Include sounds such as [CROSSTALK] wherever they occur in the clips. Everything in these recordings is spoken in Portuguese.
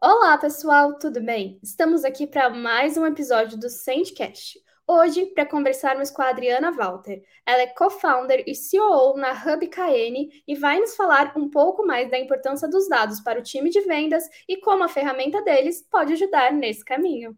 Olá, pessoal, tudo bem? Estamos aqui para mais um episódio do Sandcast. Hoje, para conversarmos com a Adriana Walter. Ela é co-founder e CEO na Hub KN e vai nos falar um pouco mais da importância dos dados para o time de vendas e como a ferramenta deles pode ajudar nesse caminho.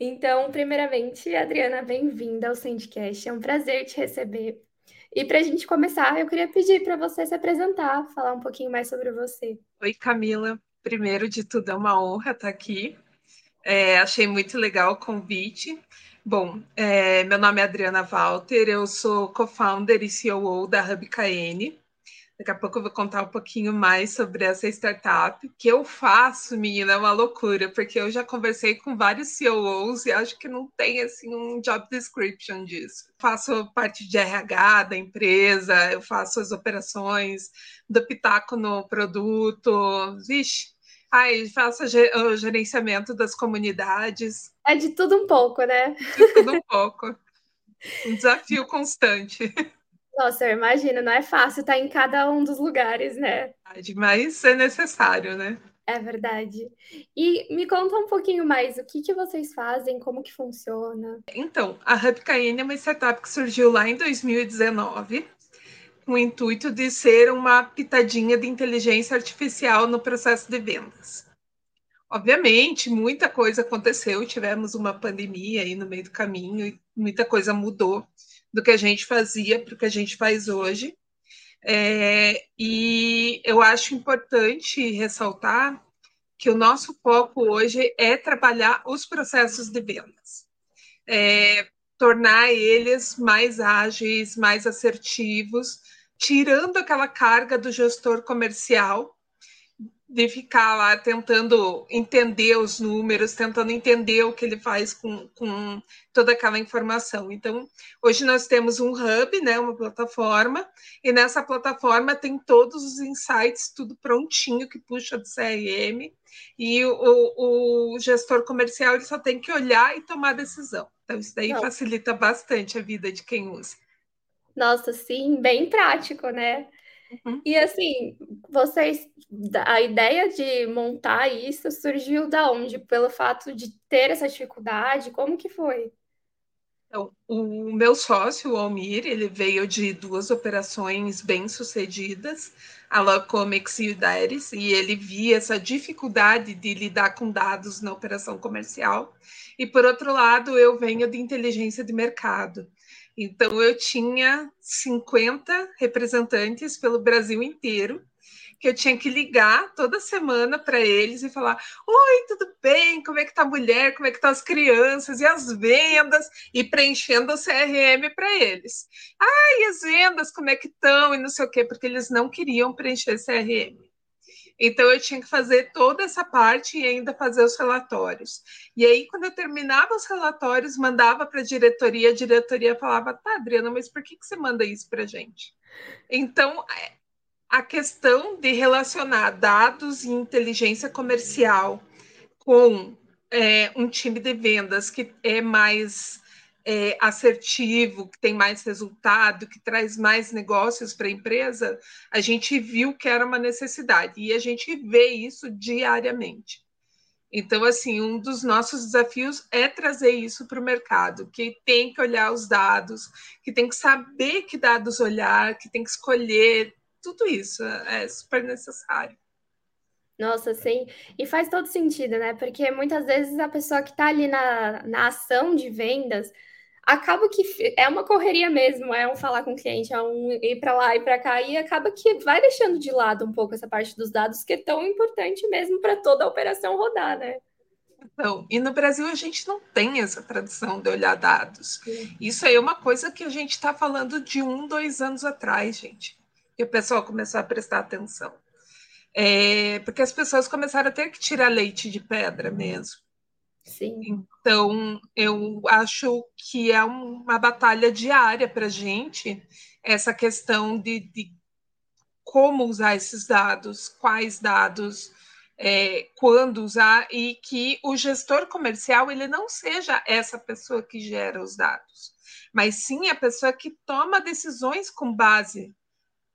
Então, primeiramente, Adriana, bem-vinda ao Sandcast. É um prazer te receber. E para a gente começar, eu queria pedir para você se apresentar, falar um pouquinho mais sobre você. Oi, Camila. Primeiro de tudo, é uma honra estar aqui. É, achei muito legal o convite. Bom, é, meu nome é Adriana Walter, eu sou co-founder e CEO da Hub KN. Daqui a pouco eu vou contar um pouquinho mais sobre essa startup. Que eu faço, menina, é uma loucura, porque eu já conversei com vários CEOs e acho que não tem assim um job description disso. Faço parte de RH da empresa, eu faço as operações, do pitaco no produto. Vixe, Ai, faço o gerenciamento das comunidades. É de tudo um pouco, né? De tudo um pouco. Um desafio constante. Nossa, eu imagino, não é fácil estar em cada um dos lugares, né? Mas é necessário, né? É verdade. E me conta um pouquinho mais, o que, que vocês fazem, como que funciona? Então, a HubKN é uma startup que surgiu lá em 2019, com o intuito de ser uma pitadinha de inteligência artificial no processo de vendas. Obviamente, muita coisa aconteceu, tivemos uma pandemia aí no meio do caminho e muita coisa mudou do que a gente fazia para o que a gente faz hoje. É, e eu acho importante ressaltar que o nosso foco hoje é trabalhar os processos de vendas, é, tornar eles mais ágeis, mais assertivos, tirando aquela carga do gestor comercial de ficar lá tentando entender os números, tentando entender o que ele faz com, com toda aquela informação. Então, hoje nós temos um hub, né, uma plataforma, e nessa plataforma tem todos os insights, tudo prontinho que puxa do CRM, e o, o gestor comercial ele só tem que olhar e tomar decisão. Então, isso daí Não. facilita bastante a vida de quem usa. Nossa, sim, bem prático, né? Uhum. E assim, vocês, a ideia de montar isso surgiu da onde? Pelo fato de ter essa dificuldade? Como que foi? Então, o meu sócio, o Almir, ele veio de duas operações bem-sucedidas, a Locomics e o Dairis, e ele via essa dificuldade de lidar com dados na operação comercial. E, por outro lado, eu venho de inteligência de mercado. Então, eu tinha 50 representantes pelo Brasil inteiro, que eu tinha que ligar toda semana para eles e falar: Oi, tudo bem? Como é que tá a mulher? Como é que estão tá as crianças e as vendas? E preenchendo o CRM para eles. Ah, e as vendas, como é que estão? E não sei o quê, porque eles não queriam preencher CRM. Então eu tinha que fazer toda essa parte e ainda fazer os relatórios. E aí, quando eu terminava os relatórios, mandava para a diretoria, a diretoria falava: tá, Adriana, mas por que, que você manda isso para a gente? Então, a questão de relacionar dados e inteligência comercial com é, um time de vendas que é mais é, assertivo, que tem mais resultado, que traz mais negócios para a empresa, a gente viu que era uma necessidade e a gente vê isso diariamente. Então, assim, um dos nossos desafios é trazer isso para o mercado, que tem que olhar os dados, que tem que saber que dados olhar, que tem que escolher, tudo isso é super necessário. Nossa, sim. E faz todo sentido, né? Porque muitas vezes a pessoa que está ali na, na ação de vendas acaba que é uma correria mesmo, é um falar com o cliente, é um ir para lá e para cá, e acaba que vai deixando de lado um pouco essa parte dos dados que é tão importante mesmo para toda a operação rodar, né? Então, e no Brasil a gente não tem essa tradição de olhar dados. Sim. Isso aí é uma coisa que a gente está falando de um, dois anos atrás, gente. E o pessoal começou a prestar atenção. É, porque as pessoas começaram a ter que tirar leite de pedra mesmo. Sim. Então, eu acho que é uma batalha diária para a gente, essa questão de, de, como usar esses dados, quais dados, é, quando usar, e que o gestor comercial ele não seja essa pessoa que gera os dados, mas sim a pessoa que toma decisões com base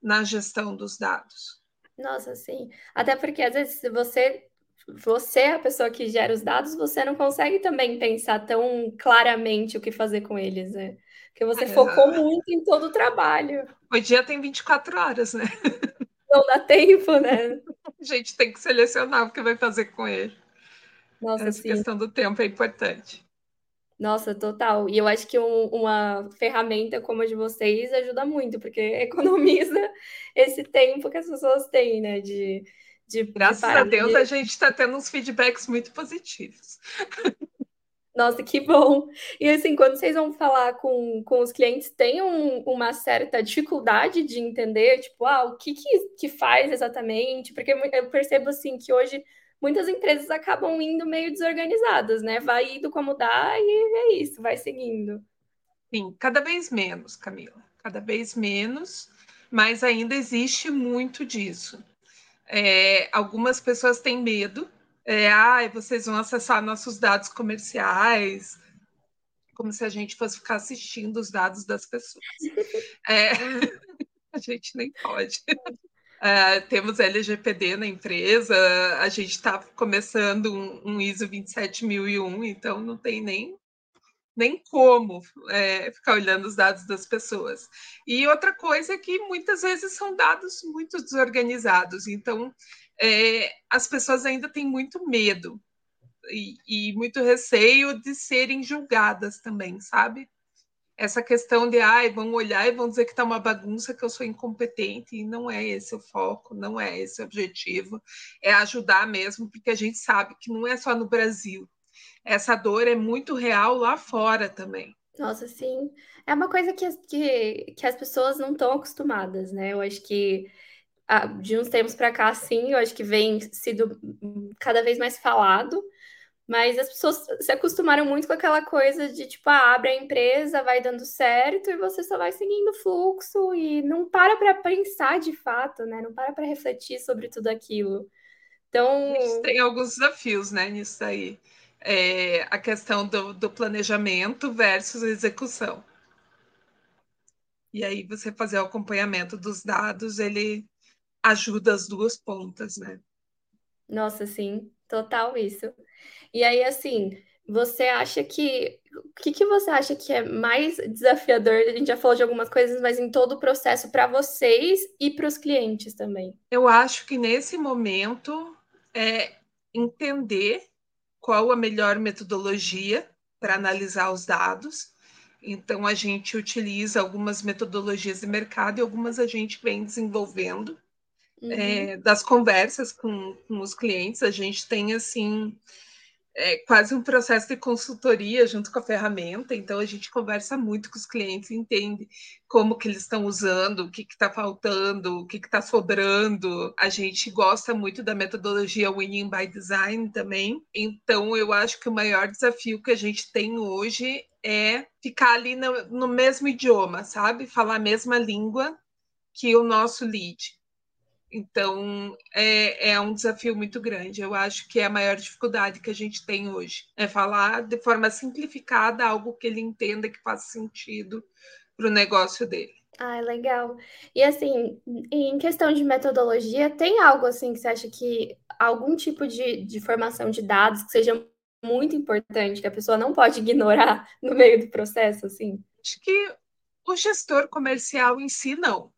na gestão dos dados. Nossa, sim. Até porque às vezes você você é a pessoa que gera os dados, você não consegue também pensar tão claramente o que fazer com eles, né? Porque você é. focou muito em todo o trabalho. O dia tem 24 horas, né? Não dá tempo, né? A gente tem que selecionar o que vai fazer com ele. Nossa, Essa sim. questão do tempo é importante. Nossa, total. E eu acho que um, uma ferramenta como a de vocês ajuda muito, porque [LAUGHS] economiza esse tempo que as pessoas têm, né? De, de Graças a Deus de... a gente está tendo uns feedbacks muito positivos. Nossa, que bom! E assim, quando vocês vão falar com, com os clientes, tem um, uma certa dificuldade de entender, tipo, ah, o que, que, que faz exatamente? Porque eu percebo assim que hoje muitas empresas acabam indo meio desorganizadas, né? Vai indo como dá e é isso, vai seguindo. Sim, cada vez menos, Camila, cada vez menos, mas ainda existe muito disso. É, algumas pessoas têm medo, é, ah, vocês vão acessar nossos dados comerciais, como se a gente fosse ficar assistindo os dados das pessoas. É, [LAUGHS] a gente nem pode. Uh, temos LGPD na empresa, a gente está começando um, um, ISO 27001, então não tem nem, nem como é, ficar olhando os dados das pessoas. E outra coisa é que muitas vezes são dados muito desorganizados, então é, as pessoas ainda têm muito medo e, e muito receio de serem julgadas também, sabe? essa questão de ai, vão olhar e vão dizer que está uma bagunça, que eu sou incompetente, e não é esse o foco, não é esse o objetivo, é ajudar mesmo, porque a gente sabe que não é só no Brasil. Essa dor é muito real lá fora também. Nossa, sim. É uma coisa que, que, que as pessoas não estão acostumadas, né? Eu acho que ah, de uns tempos para cá, sim, eu acho que vem sido cada vez mais falado, mas as pessoas se acostumaram muito com aquela coisa de tipo, ah, abre a empresa, vai dando certo e você só vai seguindo o fluxo e não para para pensar de fato, né? Não para para refletir sobre tudo aquilo. Então. Tem alguns desafios, né, nisso aí. É, a questão do, do planejamento versus execução. E aí você fazer o acompanhamento dos dados, ele ajuda as duas pontas, né? Nossa, sim, total isso. E aí, assim, você acha que. O que, que você acha que é mais desafiador? A gente já falou de algumas coisas, mas em todo o processo para vocês e para os clientes também. Eu acho que nesse momento é entender qual a melhor metodologia para analisar os dados. Então, a gente utiliza algumas metodologias de mercado e algumas a gente vem desenvolvendo. Uhum. É, das conversas com, com os clientes, a gente tem assim é quase um processo de consultoria junto com a ferramenta, então a gente conversa muito com os clientes, entende como que eles estão usando, o que está faltando, o que está sobrando. A gente gosta muito da metodologia Winning by Design também, então eu acho que o maior desafio que a gente tem hoje é ficar ali no, no mesmo idioma, sabe? Falar a mesma língua que o nosso lead. Então, é, é um desafio muito grande. Eu acho que é a maior dificuldade que a gente tem hoje. É falar de forma simplificada algo que ele entenda que faz sentido para o negócio dele. Ah, legal. E assim, em questão de metodologia, tem algo assim que você acha que algum tipo de, de formação de dados que seja muito importante, que a pessoa não pode ignorar no meio do processo, assim? Acho que o gestor comercial em si, não.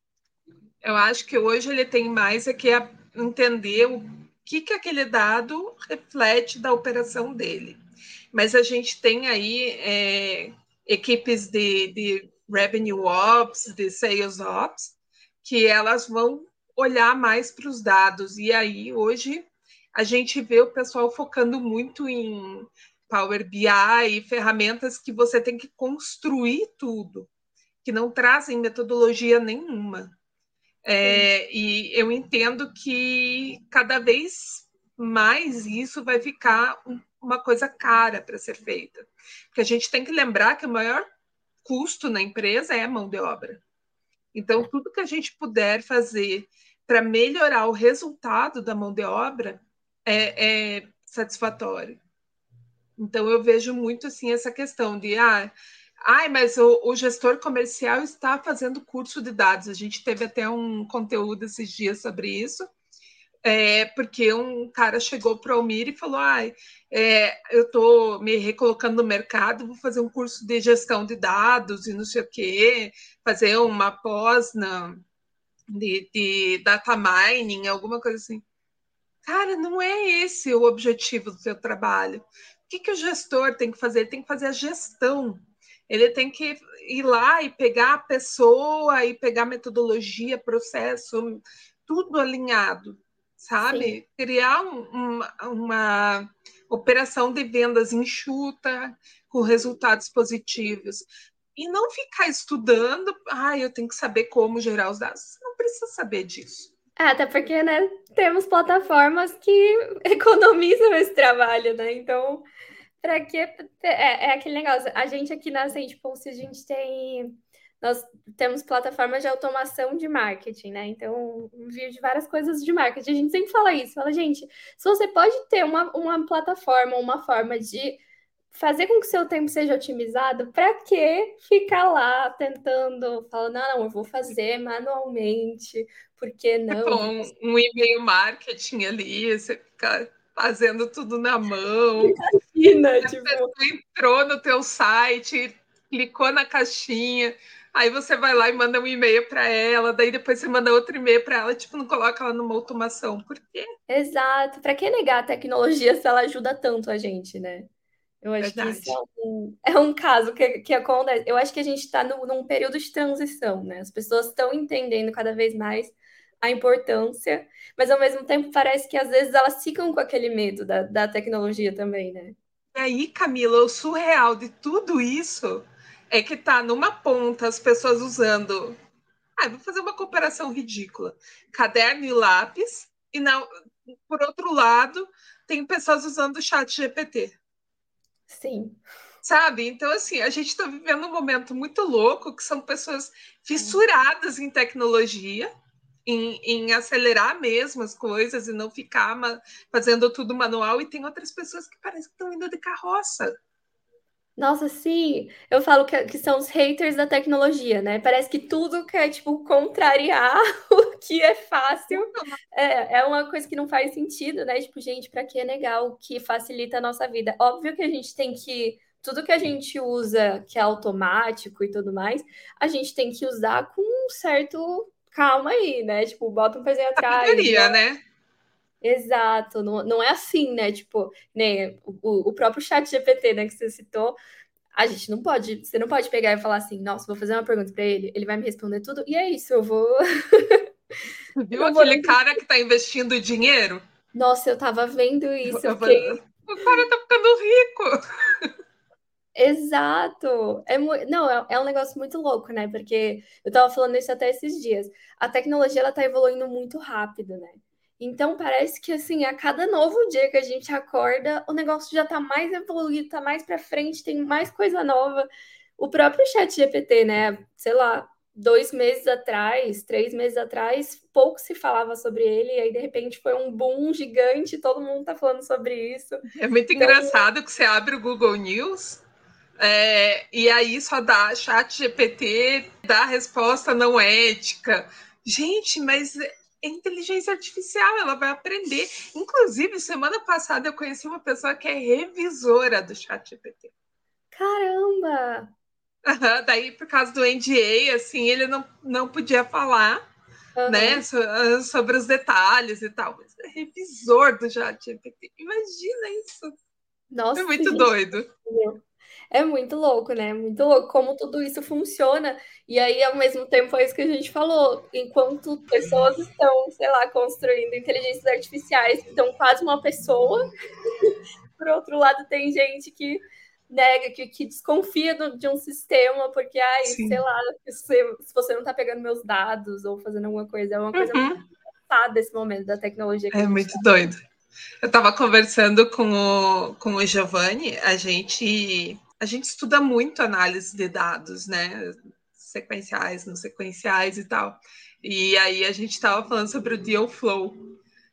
Eu acho que hoje ele tem mais é que entender o que, que aquele dado reflete da operação dele. Mas a gente tem aí é, equipes de, de revenue ops, de sales ops, que elas vão olhar mais para os dados. E aí, hoje, a gente vê o pessoal focando muito em Power BI e ferramentas que você tem que construir tudo, que não trazem metodologia nenhuma. É, e eu entendo que cada vez mais isso vai ficar uma coisa cara para ser feita. Porque a gente tem que lembrar que o maior custo na empresa é a mão de obra. Então, tudo que a gente puder fazer para melhorar o resultado da mão de obra é, é satisfatório. Então, eu vejo muito assim essa questão de ah, Ai, mas o, o, gestor comercial está fazendo curso de dados. A gente teve até um conteúdo esses dias sobre isso. É, porque um cara chegou para o Almir e falou: Ai, é, eu estou me recolocando no mercado, vou fazer um curso de gestão de dados e não sei o quê, fazer uma pós na, de, de data mining, alguma coisa assim. Cara, não é esse o objetivo do seu trabalho. O que, que o gestor tem que fazer? Ele tem que fazer a gestão. Ele tem que ir lá e pegar a pessoa e pegar metodologia, processo, tudo alinhado, sabe? Sim. Criar um, uma, uma operação de vendas enxuta, com resultados positivos. E não ficar estudando, ah, eu tenho que saber como gerar os dados. Você não precisa saber disso. É, até porque, né, temos plataformas que [LAUGHS] economizam esse trabalho, né? Então, para que é, é, aquele negócio. A gente aqui na Ascend Pulse, a gente tem nós temos plataformas de automação de marketing, né? Então, envio de várias coisas de marketing. A gente sempre fala isso, fala, gente, se você pode ter uma, uma plataforma, uma forma de fazer com que seu tempo seja otimizado, para que ficar lá tentando, falando, não, não, eu vou fazer manualmente, porque não? Um, um e-mail marketing ali, você ficar fazendo tudo na mão. [LAUGHS] Imagina, a tipo... pessoa entrou no teu site, clicou na caixinha, aí você vai lá e manda um e-mail para ela, daí depois você manda outro e-mail para ela, tipo, não coloca ela numa automação. Por quê? Exato. Para que negar a tecnologia se ela ajuda tanto a gente, né? Eu acho Verdade. que isso é um, é um caso que, que acontece. Eu acho que a gente está num período de transição, né? As pessoas estão entendendo cada vez mais a importância, mas ao mesmo tempo parece que às vezes elas ficam com aquele medo da, da tecnologia também, né? E aí, Camila, o surreal de tudo isso é que tá numa ponta as pessoas usando. Ah, vou fazer uma comparação ridícula: caderno e lápis, e na, por outro lado, tem pessoas usando o chat GPT. Sim. Sabe? Então, assim, a gente está vivendo um momento muito louco que são pessoas fissuradas em tecnologia, em, em, acelerar mesmo as coisas e não ficar fazendo tudo manual, e tem outras pessoas que parecem que estão indo de carroça. Nossa, sim, eu falo que, que são os haters da tecnologia, né? Parece que tudo quer, tipo, contrariar [LAUGHS] o que é fácil. É, é uma coisa que não faz sentido, né? Tipo, gente, para que negar o que facilita a nossa vida? Óbvio que a gente tem que. Tudo que a gente usa que é automático e tudo mais, a gente tem que usar com um certo calma aí, né? Tipo, bota um pezinho atrás. Sabedoria, né? Exato, não, não é assim, né? Tipo, né, o, o próprio chat GPT, né, que você citou, a gente não pode, você não pode pegar e falar assim, nossa, vou fazer uma pergunta para ele, ele vai me responder tudo, e é isso, eu vou. [LAUGHS] Viu eu aquele vou... cara que tá investindo dinheiro? Nossa, eu tava vendo isso. Eu fiquei... O cara tá ficando rico. [LAUGHS] Exato. É mu... Não, é, é, um negócio muito louco, né? Porque eu tava falando isso até esses dias. A tecnologia ela tá evoluindo muito rápido, né? Então parece que assim, a cada novo dia que a gente acorda, o negócio já está mais evoluído, está mais para frente, tem mais coisa nova. O próprio chat GPT, né? Sei lá, dois meses atrás, três meses atrás, pouco se falava sobre ele, e aí de repente foi um boom gigante, todo mundo está falando sobre isso. É muito então... engraçado que você abre o Google News. É, e aí só dá chat GPT, dá resposta não ética. Gente, mas é inteligência artificial, ela vai aprender. Inclusive, semana passada eu conheci uma pessoa que é revisora do ChatGPT. Caramba! Uhum, daí, por causa do NDA, assim, ele não, não podia falar uhum. né, ah, sobre os detalhes e tal. Mas é revisor do ChatGPT. Imagina isso! Nossa, é muito doido. É muito louco, né? Muito louco como tudo isso funciona. E aí, ao mesmo tempo, é isso que a gente falou. Enquanto pessoas estão, sei lá, construindo inteligências artificiais que estão quase uma pessoa, [LAUGHS] por outro lado, tem gente que nega, que, que desconfia do, de um sistema, porque, ai, Sim. sei lá, se, se você não está pegando meus dados ou fazendo alguma coisa, é uma coisa uhum. muito engraçada esse momento da tecnologia. é muito tá. doido. Eu estava conversando com o, com o Giovanni, a gente a gente estuda muito análise de dados, né? Sequenciais, não sequenciais e tal. E aí a gente estava falando sobre o deal flow.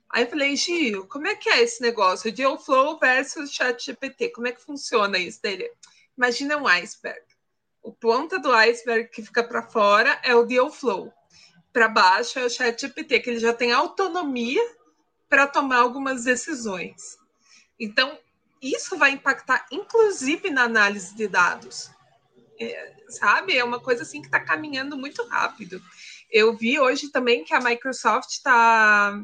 Aí eu falei, Gil, como é que é esse negócio? O deal flow versus chat GPT, como é que funciona isso dele? Imagina um iceberg. O ponta do iceberg que fica para fora é o Dealflow. Para baixo é o ChatGPT, que ele já tem autonomia para tomar algumas decisões. Então, isso vai impactar, inclusive, na análise de dados. É, sabe? É uma coisa assim que está caminhando muito rápido. Eu vi hoje também que a Microsoft está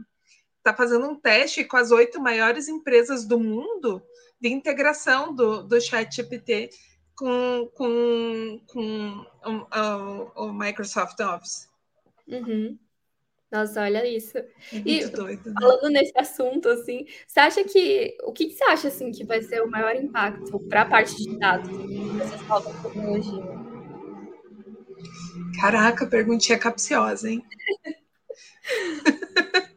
tá fazendo um teste com as oito maiores empresas do mundo de integração do, do ChatGPT com, com, com o, o, o Microsoft Office. Uhum. Nossa, olha isso. É e doido, né? falando nesse assunto, assim, você acha que. O que, que você acha assim, que vai ser o maior impacto para a parte de dados dessas novas tecnologias? Caraca, perguntinha capciosa, hein? [LAUGHS]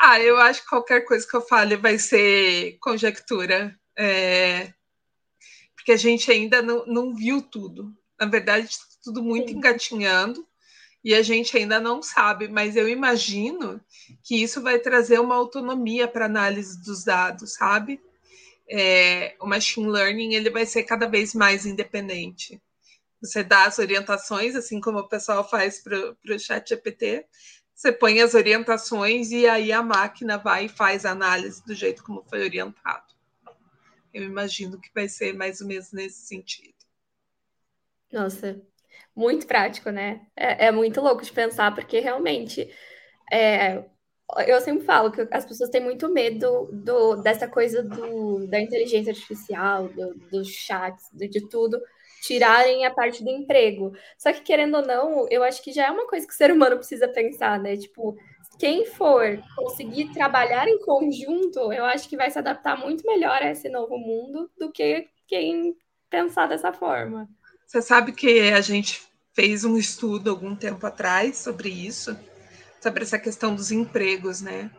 ah, eu acho que qualquer coisa que eu fale vai ser conjectura. É... Porque a gente ainda não, não viu tudo. Na verdade, tudo muito Sim. engatinhando e a gente ainda não sabe, mas eu imagino que isso vai trazer uma autonomia para análise dos dados, sabe? É, o machine learning ele vai ser cada vez mais independente. Você dá as orientações, assim como o pessoal faz para o chat GPT, você põe as orientações e aí a máquina vai e faz a análise do jeito como foi orientado. Eu imagino que vai ser mais ou menos nesse sentido. Nossa, muito prático, né? É, é muito louco de pensar, porque realmente é, eu sempre falo que as pessoas têm muito medo do, dessa coisa do, da inteligência artificial, do, dos chats, do, de tudo, tirarem a parte do emprego. Só que, querendo ou não, eu acho que já é uma coisa que o ser humano precisa pensar, né? Tipo, quem for conseguir trabalhar em conjunto, eu acho que vai se adaptar muito melhor a esse novo mundo do que quem pensar dessa forma. Você sabe que a gente fez um estudo algum tempo atrás sobre isso, sobre essa questão dos empregos, né?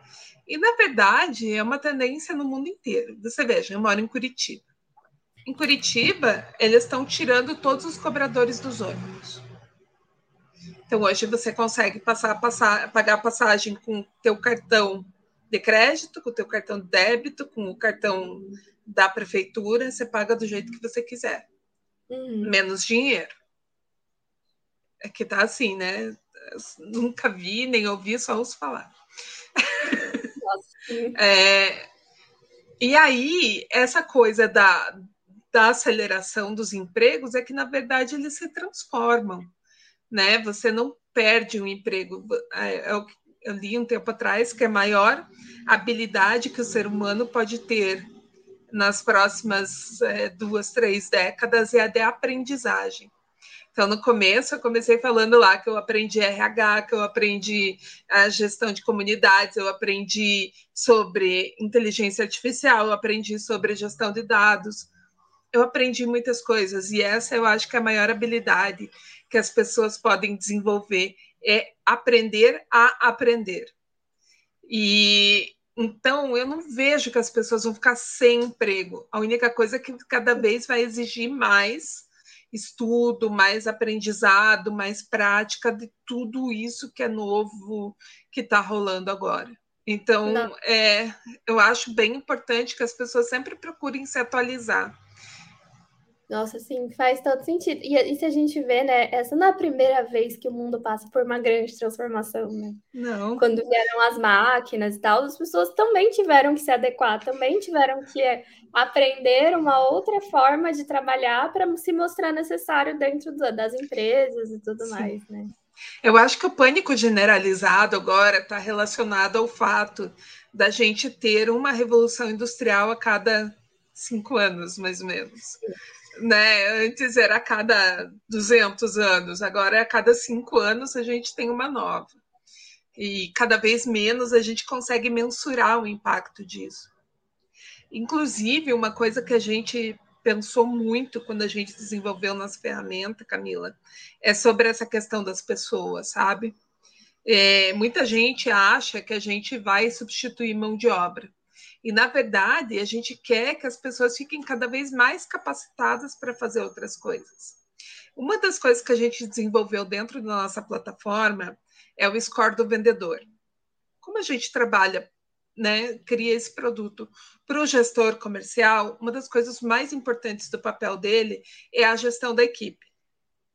E, na verdade, é uma tendência no mundo inteiro. Você veja, eu moro em Curitiba. Em Curitiba, eles estão tirando todos os cobradores dos ônibus. Então, hoje você consegue passar, passar, pagar passagem com teu cartão de crédito, com o teu cartão de débito, com o cartão da prefeitura, você paga do jeito que você quiser uhum. menos dinheiro. É que tá assim, né? nunca vi, nem ouvi, só ouço falar. [LAUGHS] é, e aí, essa coisa da, da aceleração dos empregos é que, na verdade, eles se transformam. Né? Você não perde um emprego. É, é eu, eu li um tempo atrás que a maior habilidade que o ser humano pode ter nas próximas é, duas, três décadas é a de aprendizagem. Então, no começo, eu comecei falando lá que eu aprendi RH, que eu aprendi a gestão de comunidades, eu aprendi sobre inteligência artificial, eu aprendi sobre gestão de dados. Eu aprendi muitas coisas e essa eu acho que é a maior habilidade que as pessoas podem desenvolver é aprender a aprender. E então, eu não vejo que as pessoas vão ficar sem emprego. A única coisa é que cada vez vai exigir mais estudo, mais aprendizado, mais prática de tudo isso que é novo, que está rolando agora. Então, é, eu acho bem importante que as pessoas sempre procurem se atualizar. Nossa, sim, faz todo sentido. E, e, se a gente vê, né, essa não é a primeira vez que o mundo passa por uma grande transformação, né? Não. Quando vieram as máquinas e tal, as pessoas também tiveram que se adequar, também tiveram que é, aprender uma outra forma de trabalhar para se mostrar necessário dentro das empresas e tudo sim. mais, né? Eu acho que o pânico generalizado agora está relacionado ao fato da gente ter uma revolução industrial a cada cinco anos, mais ou menos. Né? Antes era a cada 200 anos, agora é a cada cinco anos a gente tem uma nova. E cada vez menos a gente consegue mensurar o impacto disso. Inclusive, uma coisa que a gente pensou muito quando a gente desenvolveu nossa ferramenta, Camila, é sobre essa questão das pessoas, sabe? É, muita gente acha que a gente vai substituir mão de obra. E, na verdade, a gente quer que as pessoas fiquem cada vez mais capacitadas para fazer outras coisas. Uma das coisas que a gente desenvolveu dentro da nossa plataforma é o score do vendedor. Como a gente trabalha, né, cria esse produto para o gestor comercial, uma das coisas mais importantes do papel dele é a gestão da equipe.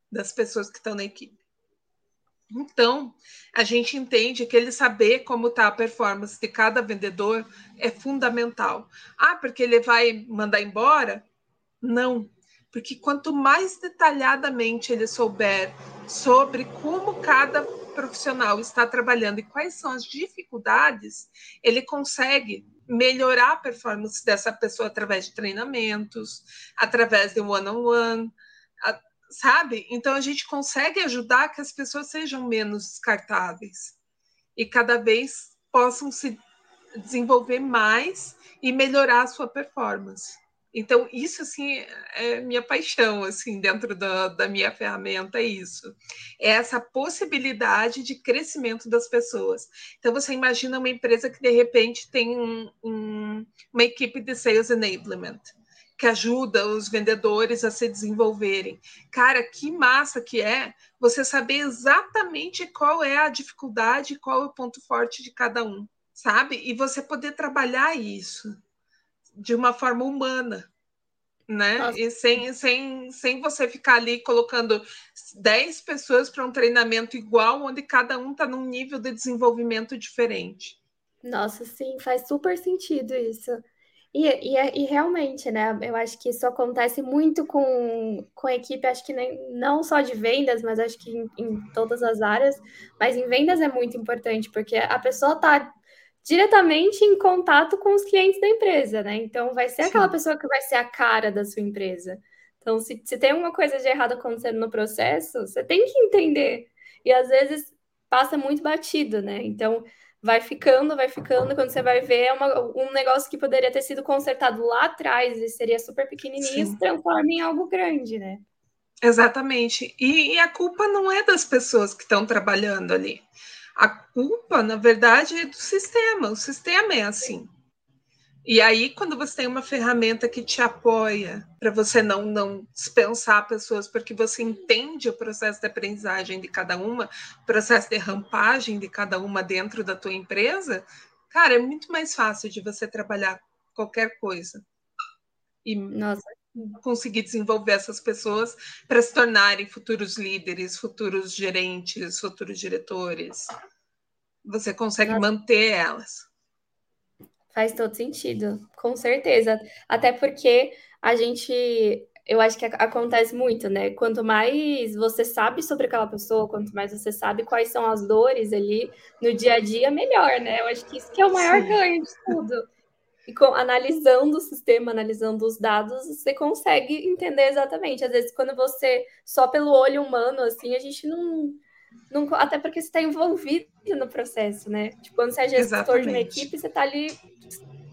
das pessoas que estão na equipe. Então, a gente entende que ele saber como está a performance de cada vendedor é fundamental. Ah, porque ele vai mandar embora? Não, porque quanto mais detalhadamente ele souber sobre como cada profissional está trabalhando e quais são as dificuldades, ele consegue melhorar a performance dessa pessoa através de treinamentos, através de one-on-one, -on -one, sabe? Então a gente consegue ajudar que as pessoas sejam menos descartáveis e cada vez possam se desenvolver mais e melhorar a sua performance. Então isso assim é minha paixão assim dentro da, da minha ferramenta é isso, é essa possibilidade de crescimento das pessoas. Então você imagina uma empresa que de repente tem um, um, uma equipe de sales enablement que ajuda os vendedores a se desenvolverem. Cara, que massa que é você saber exatamente qual é a dificuldade, qual é o ponto forte de cada um, sabe? E você poder trabalhar isso de uma forma humana, né? Nossa. E sem, sem, sem você ficar ali colocando 10 pessoas para um treinamento igual, onde cada um está num nível de desenvolvimento diferente. Nossa, sim, faz super sentido isso. E, e, é, e, realmente, né? Eu acho que isso acontece muito com, com a equipe, acho que nem, não só de vendas, mas acho que em, em todas as áreas. Mas em vendas é muito importante, porque a pessoa está diretamente em contato com os clientes da empresa, né? Então vai ser Sim. aquela pessoa que vai ser a cara da sua empresa. Então, se, se tem uma coisa de errado acontecendo no processo, você tem que entender. E às vezes passa muito batido, né? Então vai ficando, vai ficando, quando você vai ver, é uma, um negócio que poderia ter sido consertado lá atrás e seria super pequenininho, Sim. se transforma em algo grande, né? Exatamente. E, e a culpa não é das pessoas que estão trabalhando ali. A culpa, na verdade, é do sistema. O sistema é assim. E aí, quando você tem uma ferramenta que te apoia para você não, não dispensar pessoas, porque você entende o processo de aprendizagem de cada uma, o processo de rampagem de cada uma dentro da tua empresa, cara, é muito mais fácil de você trabalhar qualquer coisa. E Nossa. conseguir desenvolver essas pessoas para se tornarem futuros líderes, futuros gerentes, futuros diretores. Você consegue Nossa. manter elas. Faz todo sentido, com certeza. Até porque a gente, eu acho que acontece muito, né? Quanto mais você sabe sobre aquela pessoa, quanto mais você sabe quais são as dores ali no dia a dia, melhor, né? Eu acho que isso que é o maior Sim. ganho de tudo. E com, analisando o sistema, analisando os dados, você consegue entender exatamente. Às vezes, quando você, só pelo olho humano, assim, a gente não. Não até porque você está envolvido no processo, né? Tipo, quando você é gestor exatamente. de uma equipe, você está ali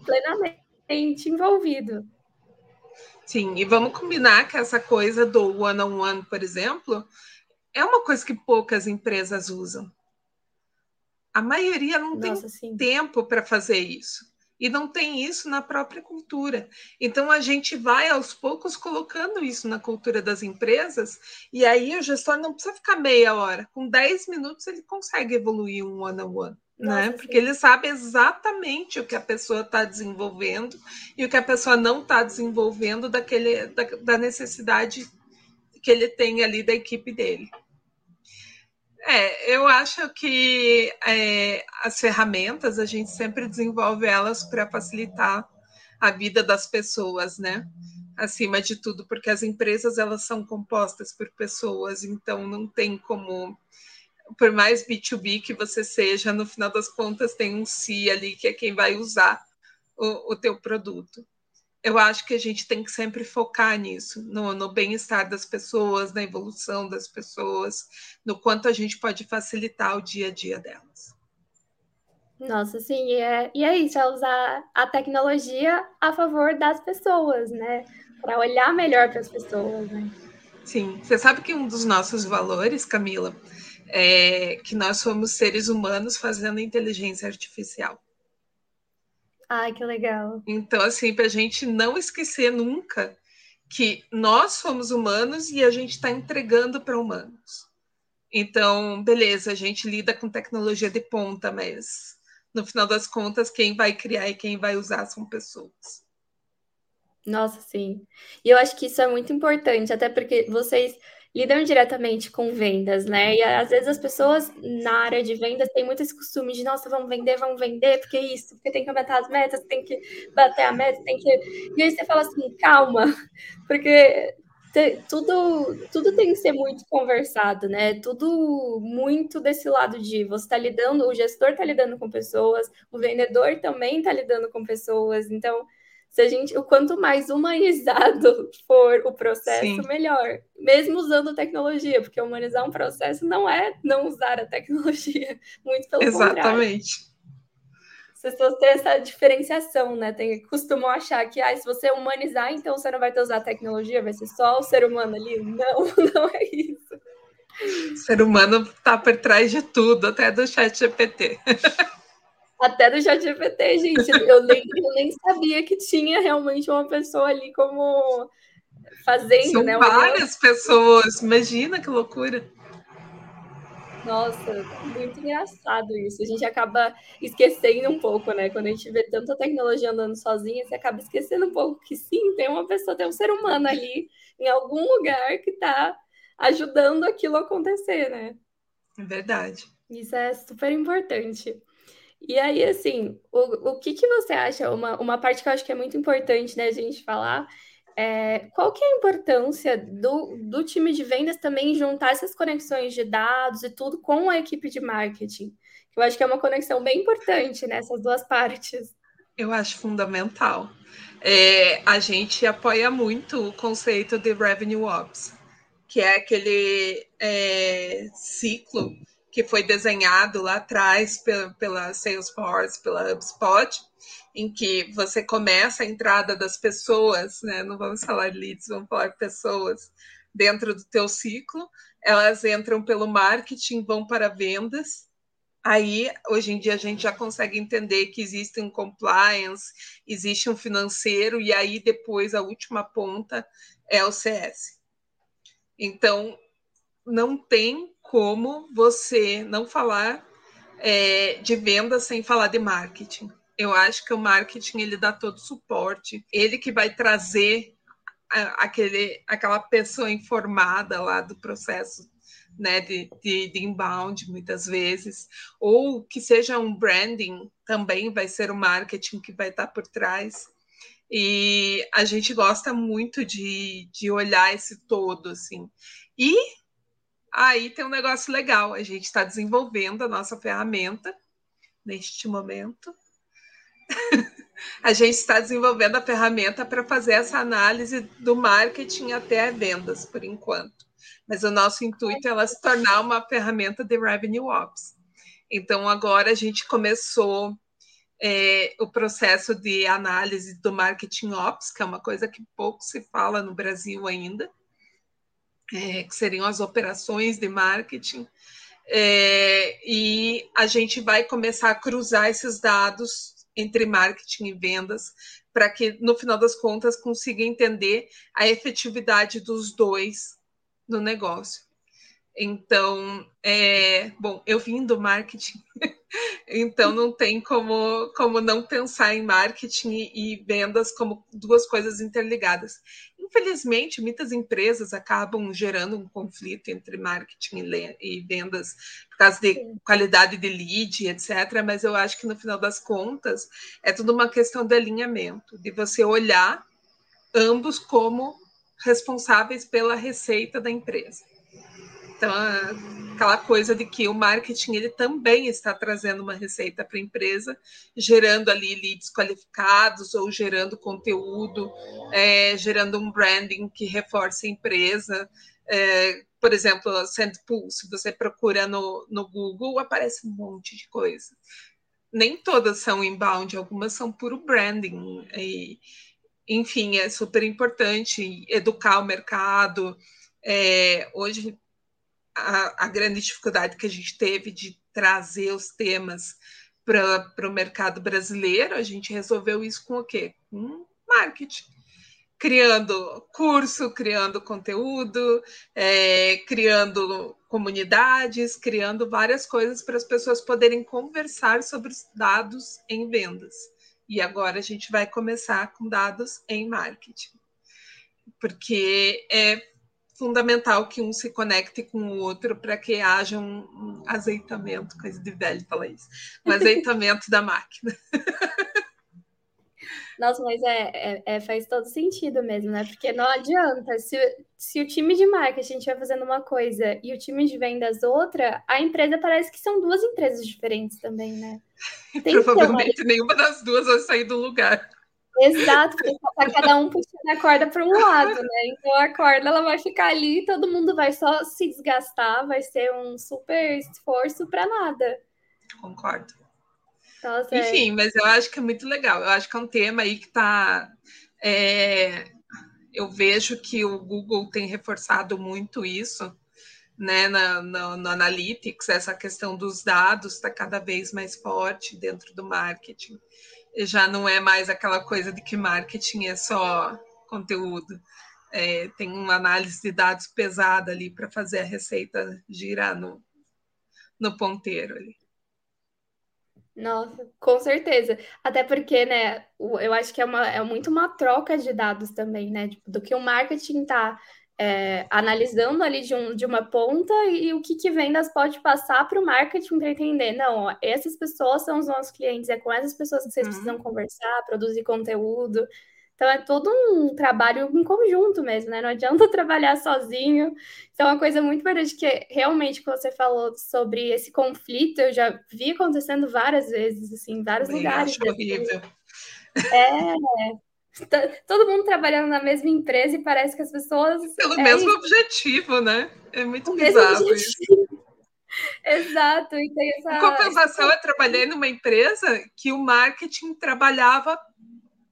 plenamente envolvido. Sim, e vamos combinar que essa coisa do one-on-one, -on -one, por exemplo, é uma coisa que poucas empresas usam. A maioria não Nossa, tem sim. tempo para fazer isso. E não tem isso na própria cultura. Então, a gente vai aos poucos colocando isso na cultura das empresas, e aí o gestor não precisa ficar meia hora. Com 10 minutos, ele consegue evoluir um one-on-one. -on -one né? Porque ele sabe exatamente o que a pessoa está desenvolvendo e o que a pessoa não está desenvolvendo daquele, da, da, necessidade que ele tem ali da equipe dele. É, eu acho que é, as ferramentas a gente sempre desenvolve elas para facilitar a vida das pessoas, né? Acima de tudo, porque as empresas elas são compostas por pessoas, então não tem como por mais B2B que você seja, no final das contas tem um si ali que é quem vai usar o, o teu produto. Eu acho que a gente tem que sempre focar nisso, no, no bem-estar das pessoas, na evolução das pessoas, no quanto a gente pode facilitar o dia a dia delas. Nossa, sim, e é, e é isso, é usar a tecnologia a favor das pessoas, né? Para olhar melhor para as pessoas, né? Sim, você sabe que um dos nossos valores, Camila, é, que nós somos seres humanos fazendo inteligência artificial. Ai, que legal. Então, assim, para a gente não esquecer nunca que nós somos humanos e a gente está entregando para humanos. Então, beleza, a gente lida com tecnologia de ponta, mas no final das contas, quem vai criar e quem vai usar são pessoas. Nossa, sim. E eu acho que isso é muito importante, até porque vocês lidam diretamente com vendas, né? E às vezes as pessoas na área de vendas têm muito esse costume de, nossa, vamos vender, vamos vender, porque isso, porque tem que aumentar as metas, tem que bater a meta, tem que. E aí você fala assim, calma, [LAUGHS] porque tudo, tudo tem que ser muito conversado, né? Tudo muito desse lado de você está lidando, o gestor está lidando com pessoas, o vendedor também está lidando com pessoas. Então, se a gente, o quanto mais humanizado [LAUGHS] for o processo, Sim. melhor. Mesmo usando tecnologia, porque humanizar um processo não é não usar a tecnologia, [LAUGHS] muito pelo Exatamente. contrário. Exatamente as pessoas têm essa diferenciação, né? Tem, costumam achar que ah, se você humanizar, então você não vai ter usar tecnologia, vai ser só o ser humano ali. [LAUGHS] Não, não é isso. O ser humano está por trás de tudo, até do chat GPT. Até do chat GPT, gente. Eu nem, eu nem sabia que tinha realmente uma pessoa ali como fazendo, São né? Várias pessoas, imagina que loucura. Nossa, muito engraçado isso. A gente acaba esquecendo um pouco, né? Quando a gente vê tanta tecnologia andando sozinha, você acaba esquecendo um pouco que sim, tem uma pessoa, tem um ser humano ali em algum lugar que está ajudando aquilo a acontecer, né? É verdade. Isso é super importante. E aí, assim, o, o que, que você acha? Uma, uma parte que eu acho que é muito importante, né, a gente falar é, qual que é a importância do, do time de vendas também juntar essas conexões de dados e tudo com a equipe de marketing? Eu acho que é uma conexão bem importante nessas duas partes. Eu acho fundamental. É, a gente apoia muito o conceito de Revenue Ops, que é aquele é, ciclo que foi desenhado lá atrás pela, pela Salesforce, pela HubSpot, em que você começa a entrada das pessoas, né? Não vamos falar leads, vamos falar pessoas dentro do teu ciclo. Elas entram pelo marketing, vão para vendas. Aí, hoje em dia, a gente já consegue entender que existe um compliance, existe um financeiro, e aí depois a última ponta é o CS. Então, não tem como você não falar é, de venda sem falar de marketing. Eu acho que o marketing ele dá todo o suporte, ele que vai trazer aquele, aquela pessoa informada lá do processo né, de, de, de, inbound, muitas vezes, ou que seja um branding, também vai ser o marketing que vai estar por trás. E a gente gosta muito de, de olhar esse todo, assim. E aí tem um negócio legal, a gente está desenvolvendo a nossa ferramenta neste momento, [LAUGHS] a gente está desenvolvendo a ferramenta para fazer essa análise do marketing até vendas, por enquanto. Mas o nosso intuito é ela se tornar uma ferramenta de revenue ops. Então, agora a gente começou é, o processo de análise do marketing ops, que é uma coisa que pouco se fala no Brasil ainda, é, que seriam as operações de marketing. É, e a gente vai começar a cruzar esses dados entre marketing e vendas, para que, no final das contas, consiga entender a efetividade dos dois no negócio. Então, é, bom, eu vim do marketing, [LAUGHS] então não tem como, como não pensar em marketing e, e vendas como duas coisas interligadas. Infelizmente, muitas empresas acabam gerando um conflito entre marketing e vendas por causa de Sim. qualidade de lead, etc. Mas eu acho que no final das contas é tudo uma questão de alinhamento, de você olhar ambos como responsáveis pela receita da empresa. Então, aquela coisa de que o marketing ele também está trazendo uma receita para a empresa, gerando ali leads qualificados ou gerando conteúdo, é, gerando um branding que reforce a empresa. É, por exemplo, Sandpool, se você procura no, no Google, aparece um monte de coisa. Nem todas são inbound, algumas são puro branding. E, enfim, é super importante educar o mercado. É, hoje a, a grande dificuldade que a gente teve de trazer os temas para o mercado brasileiro, a gente resolveu isso com o quê? Com marketing. Criando curso, criando conteúdo, é, criando comunidades, criando várias coisas para as pessoas poderem conversar sobre os dados em vendas. E agora a gente vai começar com dados em marketing. Porque é fundamental que um se conecte com o outro para que haja um, um, azeitamento, coisa de velho falar isso, um azeitamento da máquina. [LAUGHS] Nossa, mas é, é, é, faz todo sentido mesmo, né? Porque não adianta, se, se o time de marketing estiver fazendo uma coisa e o time de vendas outra, a empresa parece que são duas empresas diferentes também, né? [LAUGHS] Provavelmente uma... nenhuma das duas vai sair do lugar. Exato, porque tá cada um puxando a corda para um lado, né? Então a corda ela vai ficar ali, todo mundo vai só se desgastar, vai ser um super esforço para nada. Concordo. Nossa, Enfim, é... mas eu acho que é muito legal. Eu acho que é um tema aí que está. É... Eu vejo que o Google tem reforçado muito isso, né, na, no, no Analytics, essa questão dos dados está cada vez mais forte dentro do marketing. Já não é mais aquela coisa de que marketing é só conteúdo. É, tem uma análise de dados pesada ali para fazer a receita girar no, no ponteiro ali. Nossa, com certeza. Até porque, né, eu acho que é, uma, é muito uma troca de dados também, né? Tipo, do que o marketing está é, analisando ali de, um, de uma ponta e, e o que, que vendas pode passar para o marketing para entender. Não, ó, essas pessoas são os nossos clientes, é com essas pessoas que vocês uhum. precisam conversar, produzir conteúdo. Então é todo um trabalho em conjunto mesmo, né? Não adianta [LAUGHS] trabalhar sozinho. Então é uma coisa muito verdade que realmente que você falou sobre esse conflito, eu já vi acontecendo várias vezes, assim, em vários Bem, lugares. Acho horrível. É, [LAUGHS] todo mundo trabalhando na mesma empresa e parece que as pessoas. Pelo é mesmo objetivo, né? É muito bizarro isso. [LAUGHS] Exato. E tem essa... Em compensação, eu trabalhei numa empresa que o marketing trabalhava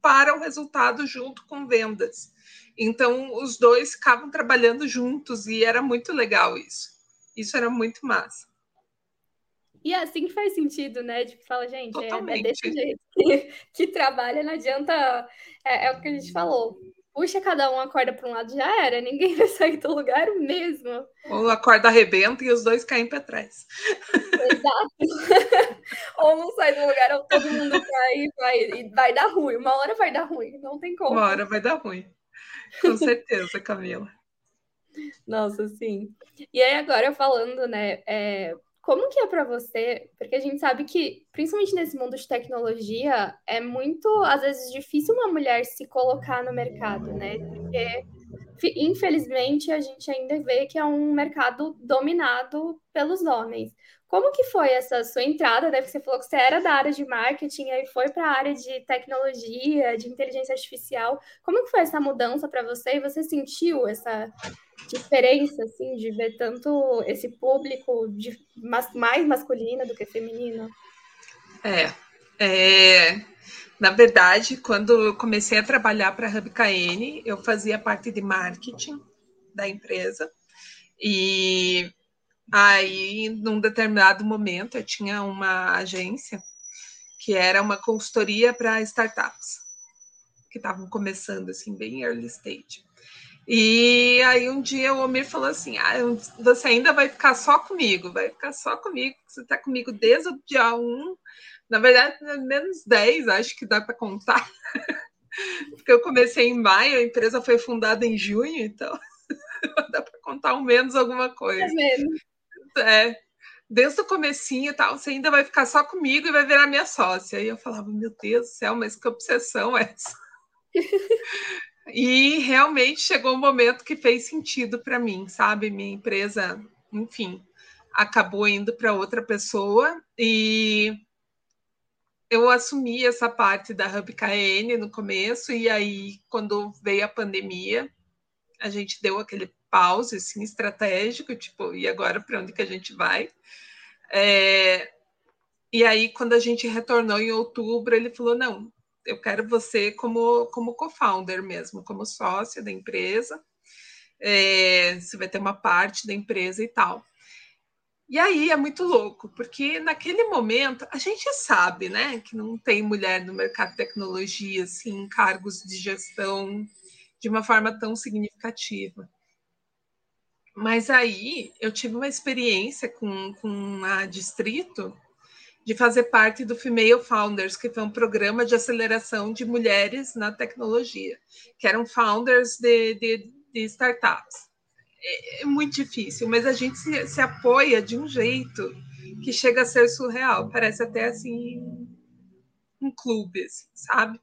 para o resultado junto com vendas. Então, os dois ficavam trabalhando juntos e era muito legal isso. Isso era muito massa. E é assim que faz sentido, né? Tipo, fala, gente, é, é, desse jeito [LAUGHS] que, que, trabalha, não adianta. É, é, o que a gente falou. Puxa cada um a corda para um lado, já era, ninguém [LAUGHS] vai sair do lugar mesmo. Ou a corda arrebenta e os dois caem para trás. Exato. [LAUGHS] ou não sai do lugar, ou todo mundo cai e vai, e vai dar ruim. Uma hora vai dar ruim, não tem como. Uma hora vai dar ruim. Com certeza, Camila. Nossa, sim. E aí, agora falando, né? É, como que é para você? Porque a gente sabe que, principalmente nesse mundo de tecnologia, é muito, às vezes, difícil uma mulher se colocar no mercado, né? Porque infelizmente a gente ainda vê que é um mercado dominado pelos homens. Como que foi essa sua entrada? Deve você falou que você era da área de marketing e foi para a área de tecnologia, de inteligência artificial. Como que foi essa mudança para você? E você sentiu essa diferença assim de ver tanto esse público de, mais masculino do que feminino? É, é, na verdade, quando eu comecei a trabalhar para a HubKN, eu fazia parte de marketing da empresa e Aí, num determinado momento, eu tinha uma agência que era uma consultoria para startups que estavam começando assim bem early stage. E aí um dia o Omir falou assim: ah, você ainda vai ficar só comigo, vai ficar só comigo, você está comigo desde o dia 1, na verdade, menos 10, acho que dá para contar. [LAUGHS] Porque eu comecei em maio, a empresa foi fundada em junho, então [LAUGHS] dá para contar ao menos alguma coisa. É mesmo é, desde o comecinho e tal, você ainda vai ficar só comigo e vai virar minha sócia. E eu falava, meu Deus do céu, mas que obsessão é essa? [LAUGHS] e realmente chegou um momento que fez sentido para mim, sabe? Minha empresa, enfim, acabou indo para outra pessoa e eu assumi essa parte da Hub KN no começo e aí quando veio a pandemia, a gente deu aquele pause assim, estratégico, tipo, e agora para onde que a gente vai? É, e aí, quando a gente retornou em outubro, ele falou: não, eu quero você como, como co-founder mesmo, como sócia da empresa. É, você vai ter uma parte da empresa e tal. E aí é muito louco, porque naquele momento a gente sabe, né, que não tem mulher no mercado de tecnologia, assim, cargos de gestão de uma forma tão significativa. Mas aí eu tive uma experiência com, com a Distrito de fazer parte do Female Founders, que foi um programa de aceleração de mulheres na tecnologia, que eram founders de, de, de startups. é, é, muito difícil, mas a gente se, se apoia de um jeito que chega a ser surreal. Parece até assim um clube, assim, sabe?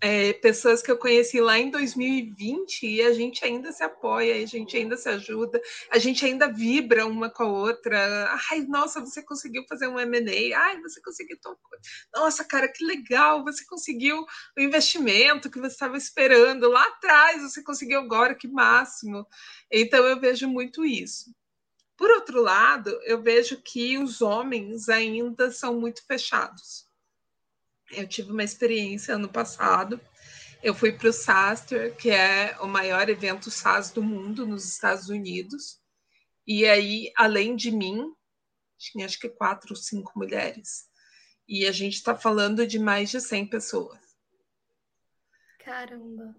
É, pessoas que eu conheci lá em 2020 e a gente ainda se apoia, a gente ainda se ajuda, a gente ainda vibra uma com a outra. Ai, nossa, você conseguiu fazer um M&A. Ai, você conseguiu tal coisa. Nossa, cara, que legal, você conseguiu o investimento que você estava esperando lá atrás, você conseguiu agora, que máximo. Então eu vejo muito isso. Por outro lado, eu vejo que os homens ainda são muito fechados eu tive uma experiência ano passado. Eu fui para o SASTER, que é o maior evento SaaS do mundo nos Estados Unidos. E aí, além de mim, tinha acho que quatro ou cinco mulheres. E a gente está falando de mais de 100 pessoas. Caramba!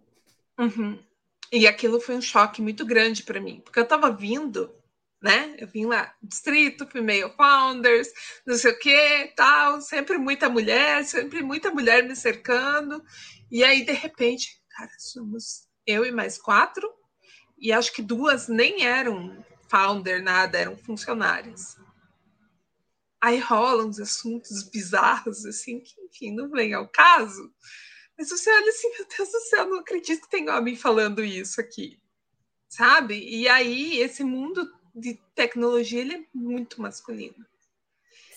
Uhum. E aquilo foi um choque muito grande para mim, porque eu estava vindo né? Eu vim lá, distrito, female founders, não sei o que, tal, sempre muita mulher, sempre muita mulher me cercando. E aí, de repente, cara, somos eu e mais quatro, e acho que duas nem eram founder, nada, eram funcionárias. Aí rolam uns assuntos bizarros, assim, que, enfim, não vem ao caso. Mas você olha assim, meu Deus do céu, não acredito que tem homem falando isso aqui, sabe? E aí, esse mundo de tecnologia ele é muito masculino.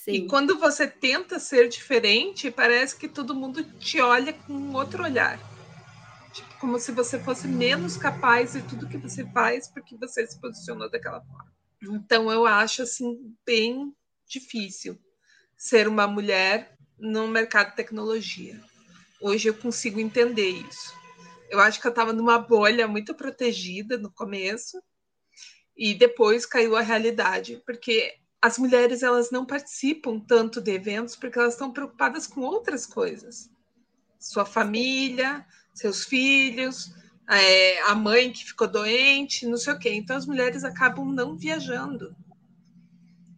Sim. E quando você tenta ser diferente, parece que todo mundo te olha com outro olhar. Tipo, como se você fosse menos capaz de tudo que você faz porque você se posicionou daquela forma. Então eu acho assim bem difícil ser uma mulher no mercado de tecnologia. Hoje eu consigo entender isso. Eu acho que eu estava numa bolha muito protegida no começo e depois caiu a realidade, porque as mulheres elas não participam tanto de eventos porque elas estão preocupadas com outras coisas. Sua família, seus filhos, é, a mãe que ficou doente, não sei o quê. Então as mulheres acabam não viajando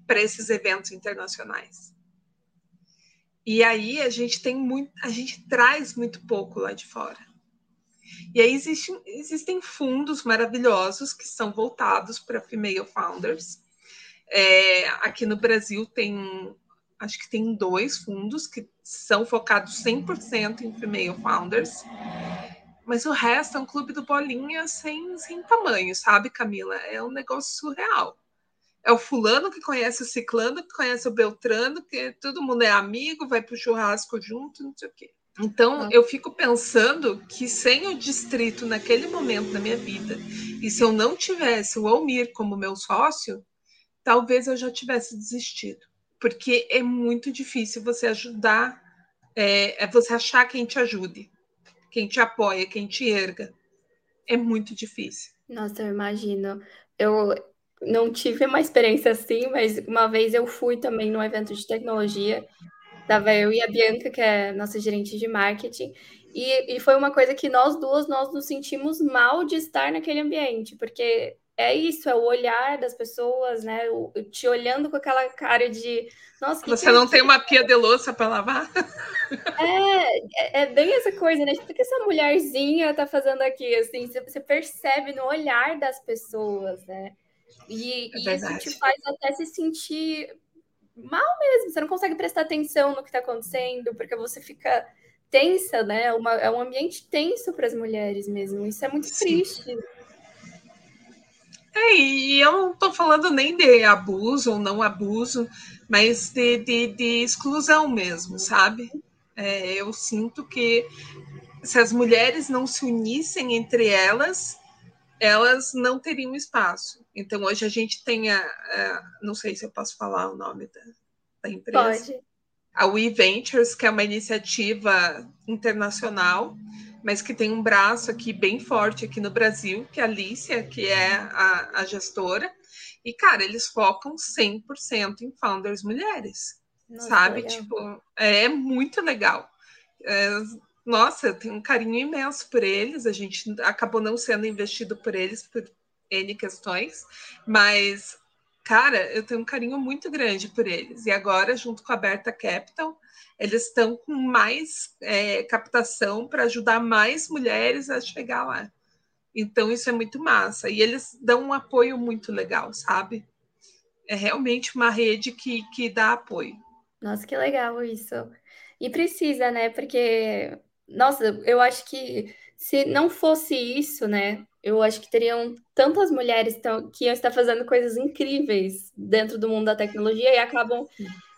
para esses eventos internacionais. E aí a gente tem muito, a gente traz muito pouco lá de fora. E aí existem, fundos maravilhosos que são voltados para female founders. É, aqui no Brasil tem, acho que tem dois fundos que são focados 100% em female founders. Mas o resto é um clube do bolinha sem, sem tamanho, sabe, Camila? É um negócio surreal. É o fulano que conhece o ciclano, que conhece o beltrano, que todo mundo é amigo, vai para o churrasco junto, não sei o quê. Então, ah. eu fico pensando que sem o distrito naquele momento da minha vida, e se eu não tivesse o Almir como meu sócio, talvez eu já tivesse desistido. Porque é muito difícil você ajudar, é, é você achar quem te ajude, quem te apoia, quem te erga. É muito difícil. Nossa, eu imagino. Eu não tive uma experiência assim, mas uma vez eu fui também num evento de tecnologia Tava eu e a Bianca, que é nossa gerente de marketing, e, e foi uma coisa que nós duas nós nos sentimos mal de estar naquele ambiente, porque é isso, é o olhar das pessoas, né? O, te olhando com aquela cara de. Nossa, Você não tem uma pia de louça para lavar? [LAUGHS] É, é, é, bem essa coisa, né? O que essa mulherzinha tá fazendo aqui? Assim, você percebe no olhar das pessoas, né? E, é e isso te faz até se sentir mal mesmo, você não consegue prestar atenção no que está acontecendo, porque você fica tensa, né? Uma, é um ambiente tenso para as mulheres mesmo. Isso é muito Sim. triste. É, e eu não estou falando nem de abuso ou não abuso, mas de, de, de exclusão mesmo, sabe? É, eu sinto que se as mulheres não se unissem entre elas, elas não teriam espaço. Então, hoje a gente tem a, a não sei se eu posso falar o nome da, da empresa. Pode. A We Ventures, que é uma iniciativa internacional, mas que tem um braço aqui bem forte aqui no Brasil, que é a Alicia, que é a, a gestora. E, cara, eles focam 100% em founders mulheres, Nossa, sabe? Tipo, é muito legal. É, nossa, eu tenho um carinho imenso por eles. A gente acabou não sendo investido por eles por N questões, mas, cara, eu tenho um carinho muito grande por eles. E agora, junto com a Berta Capital, eles estão com mais é, captação para ajudar mais mulheres a chegar lá. Então, isso é muito massa. E eles dão um apoio muito legal, sabe? É realmente uma rede que, que dá apoio. Nossa, que legal isso. E precisa, né? Porque, nossa, eu acho que se não fosse isso, né? Eu acho que teriam tantas mulheres que iam estar fazendo coisas incríveis dentro do mundo da tecnologia e acabam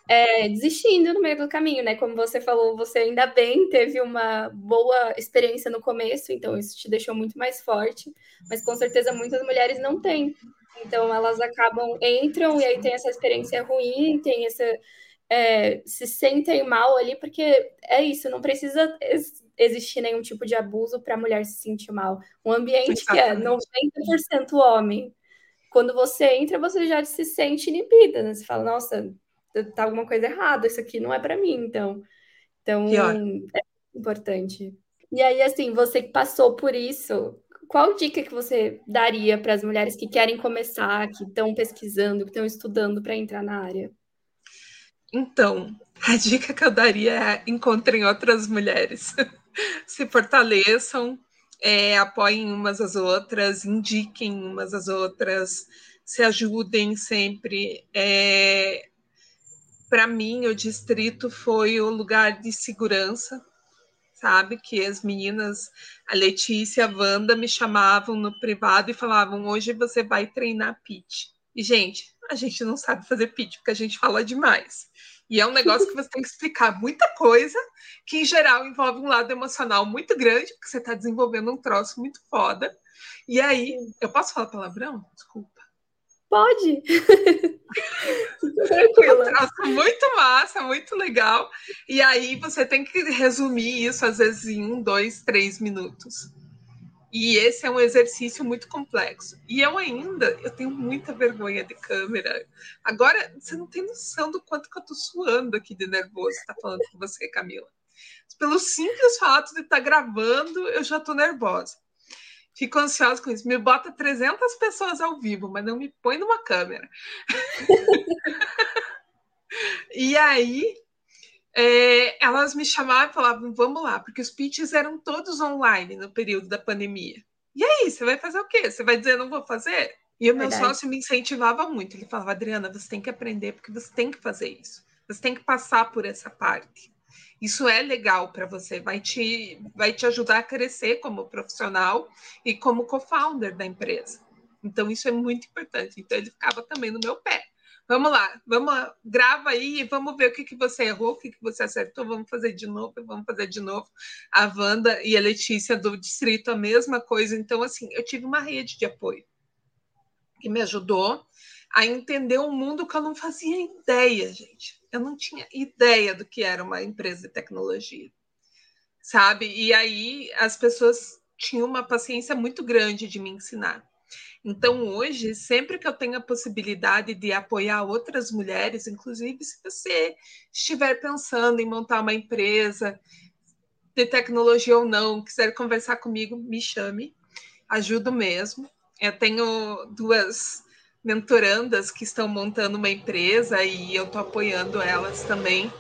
é, desistindo no meio do caminho, né? Como você falou, você ainda bem teve uma boa experiência no começo, então isso te deixou muito mais forte, mas com certeza muitas mulheres não têm. Então elas acabam, entram e aí tem essa experiência ruim, tem essa. É, se sentem mal ali, porque é isso, não precisa existir nenhum tipo de abuso para a mulher se sentir mal. Um ambiente Exatamente. que é 90% homem, quando você entra, você já se sente inibida, né? Você fala, nossa, tá alguma coisa errada, isso aqui não é para mim, então. Então, é importante. E aí, assim, você que passou por isso, qual dica que você daria para as mulheres que querem começar, que estão pesquisando, que estão estudando para entrar na área? Então, a dica que eu daria é encontrem outras mulheres, [LAUGHS] se fortaleçam, é, apoiem umas às outras, indiquem umas às outras, se ajudem sempre. É, para mim, o distrito foi o lugar de segurança, sabe? Que as meninas, a Letícia, a Wanda, me chamavam no privado e falavam: hoje você vai treinar pitch. E, gente, a gente não sabe fazer pitch, porque a gente fala demais. E é um negócio que você tem que explicar muita coisa, que em geral envolve um lado emocional muito grande, porque você está desenvolvendo um troço muito foda. E aí, eu posso falar palavrão? Desculpa. Pode. [LAUGHS] Tranquila. Um muito massa, muito legal. E aí você tem que resumir isso, às vezes, em um, dois, três minutos. E esse é um exercício muito complexo. E eu ainda, eu tenho muita vergonha de câmera. Agora, você não tem noção do quanto que eu tô suando aqui de nervoso, tá falando com você, Camila. Pelo simples fato de estar tá gravando, eu já tô nervosa. Fico ansiosa com isso. Me bota 300 pessoas ao vivo, mas não me põe numa câmera. [LAUGHS] e aí, é, elas me chamavam e falavam: vamos lá, porque os pitches eram todos online no período da pandemia. E aí, você vai fazer o quê? Você vai dizer, não vou fazer? E o meu Verdade. sócio me incentivava muito. Ele falava: Adriana, você tem que aprender, porque você tem que fazer isso. Você tem que passar por essa parte. Isso é legal para você, vai te, vai te ajudar a crescer como profissional e como co-founder da empresa. Então, isso é muito importante. Então, ele ficava também no meu pé. Vamos lá, vamos lá, grava aí e vamos ver o que, que você errou, o que, que você acertou, vamos fazer de novo, vamos fazer de novo. A Wanda e a Letícia do distrito, a mesma coisa. Então, assim, eu tive uma rede de apoio que me ajudou a entender um mundo que eu não fazia ideia, gente eu não tinha ideia do que era uma empresa de tecnologia, sabe? E aí as pessoas tinham uma paciência muito grande de me ensinar. Então, hoje, sempre que eu tenho a possibilidade de apoiar outras mulheres, inclusive se você estiver pensando em montar uma empresa de tecnologia ou não, quiser conversar comigo, me chame, ajudo mesmo. Eu tenho duas mentorandas que estão montando uma empresa e eu estou apoiando elas também,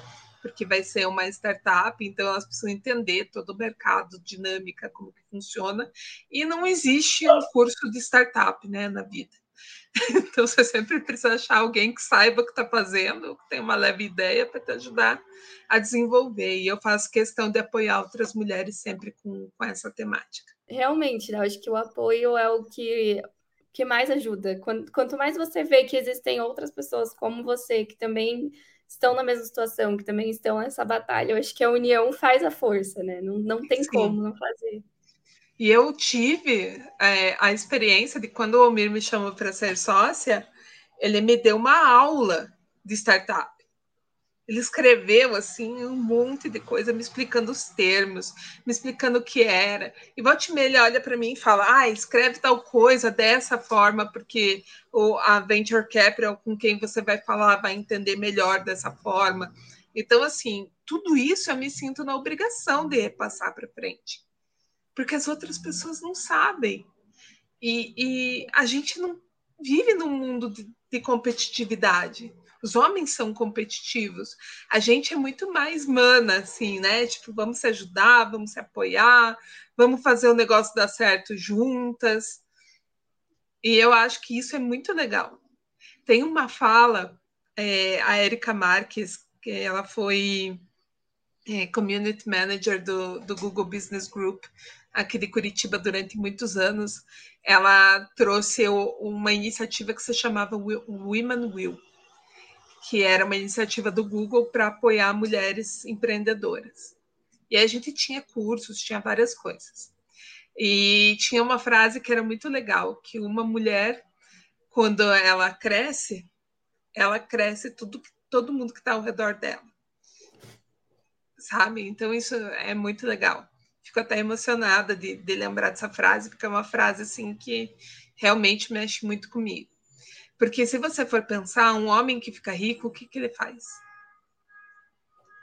porque vai ser uma startup, então elas precisam entender todo o mercado, dinâmica, como que funciona, e não existe um curso de startup né, na vida. [LAUGHS] Então você sempre precisa achar alguém que saiba o que está fazendo, que tem uma leve ideia para te ajudar a desenvolver. E eu faço questão de apoiar outras mulheres sempre com, com essa temática. Realmente, né? eu acho que o apoio é o que que mais ajuda. Quanto mais você vê que existem outras pessoas como você, que também estão na mesma situação, que também estão nessa batalha, eu acho que a união faz a força, né? Não, não tem Sim. como não fazer. E eu tive é, a experiência de quando o Almir me chamou para ser sócia, ele me deu uma aula de startup. Ele escreveu assim um monte de coisa, me explicando os termos, me explicando o que era. E volte ele olha para mim e fala: "Ah, escreve tal coisa dessa forma, porque o a venture capital com quem você vai falar vai entender melhor dessa forma". Então, assim, tudo isso eu me sinto na obrigação de repassar para frente, porque as outras pessoas não sabem. E, e, a gente não vive num mundo de, de competitividade Os homens são competitivos. A gente é muito mais mana, assim, né? Tipo, vamos se ajudar, vamos se apoiar, vamos fazer o negócio dar certo juntas. E eu acho que isso é muito legal. Tem uma fala, é, a Erika Marques, que ela foi é, community manager do, do Google Business Group aqui de Curitiba durante muitos anos, ela trouxe uma iniciativa que se chamava Women Will, que era uma iniciativa do Google para apoiar mulheres empreendedoras. E a gente tinha cursos, tinha várias coisas. E tinha uma frase que era muito legal, que uma mulher, quando ela cresce, ela cresce tudo, todo mundo que está ao redor dela. Sabe? Então isso é muito legal fico até emocionada de, de lembrar dessa frase, porque é uma frase assim que realmente mexe muito comigo. Porque se você for pensar, um homem que fica rico, o que, que ele faz?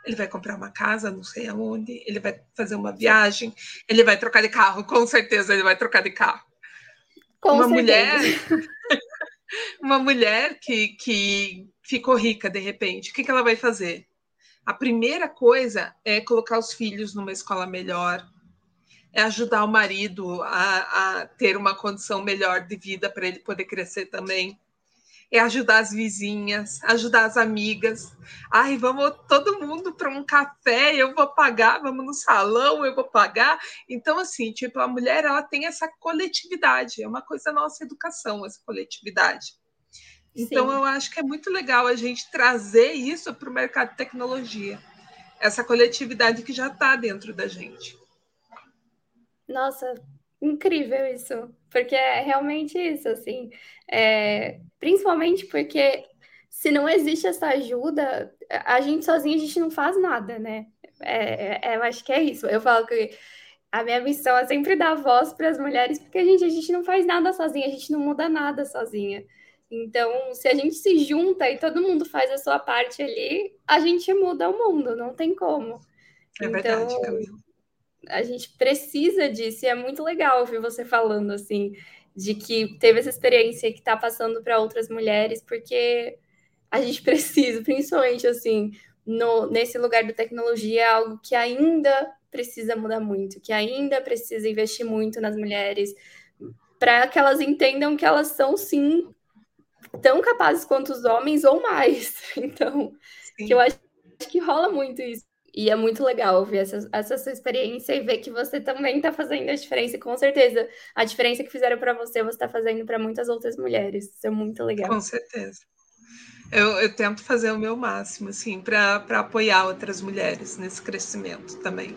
Ele vai comprar uma casa, não sei aonde, ele vai fazer uma viagem, ele vai trocar de carro, com certeza ele vai trocar de carro. Com uma certeza. mulher, [LAUGHS] uma mulher que, que ficou rica de repente, o que, que ela vai fazer? A primeira coisa é colocar os filhos numa escola melhor, é ajudar o marido a, a ter uma condição melhor de vida para ele poder crescer também. É ajudar as vizinhas, ajudar as amigas. Ai, vamos todo mundo para um café, eu vou pagar, vamos no salão, eu vou pagar. Então, assim, tipo, a mulher ela tem essa coletividade, é uma coisa da nossa educação, essa coletividade. Então, Sim. eu acho que é muito legal a gente trazer isso para o mercado de tecnologia, essa coletividade que já está dentro da gente. Nossa, incrível isso, porque é realmente isso, assim, é, principalmente porque se não existe essa ajuda, a gente sozinha a gente não faz nada, né? É, é, eu acho que é isso. Eu falo que a minha missão é sempre dar voz para as mulheres, porque a gente, a gente não faz nada sozinha, a gente não muda nada sozinha. Então, se a gente se junta e todo mundo faz a sua parte ali, a gente muda o mundo, não tem como. É então, verdade, Camila a gente precisa disso, e é muito legal ouvir você falando assim, de que teve essa experiência que está passando para outras mulheres, porque a gente [LAUGHS] precisa, principalmente assim, no, nesse lugar da tecnologia, é algo que ainda precisa mudar muito, que ainda precisa investir muito nas mulheres, para que elas entendam que elas são sim tão capazes quanto os homens ou mais. [LAUGHS] Então, sim. que eu acho que rola muito isso. E é muito legal ouvir essa, essa sua experiência e ver que você também está fazendo a diferença. E com certeza, a diferença que fizeram para você, você está fazendo para muitas outras mulheres. Isso é muito legal. Com certeza. Eu, eu tento fazer o meu máximo, assim, para apoiar outras mulheres nesse crescimento também.